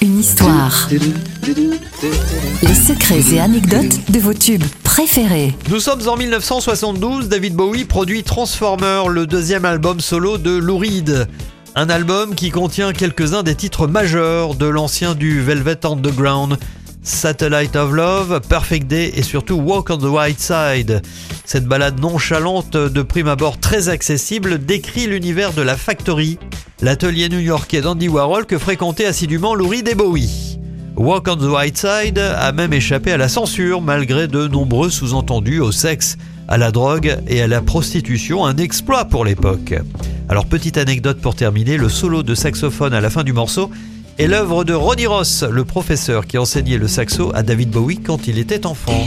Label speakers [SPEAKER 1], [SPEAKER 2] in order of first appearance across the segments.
[SPEAKER 1] Une histoire. Les secrets et anecdotes de vos tubes préférés.
[SPEAKER 2] Nous sommes en 1972, David Bowie produit Transformer, le deuxième album solo de Lou Reed. Un album qui contient quelques-uns des titres majeurs de l'ancien du Velvet Underground. Satellite of Love, Perfect Day et surtout Walk on the White Side. Cette balade nonchalante de prime abord très accessible décrit l'univers de la Factory, l'atelier new-yorkais d'Andy Warhol que fréquentait assidûment Laurie et Bowie. Walk on the White Side a même échappé à la censure malgré de nombreux sous-entendus au sexe, à la drogue et à la prostitution, un exploit pour l'époque. Alors petite anecdote pour terminer, le solo de saxophone à la fin du morceau est l'œuvre de Ronnie Ross, le professeur qui enseignait le saxo à David Bowie quand il était enfant.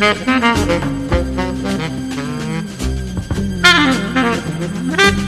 [SPEAKER 3] Thank you.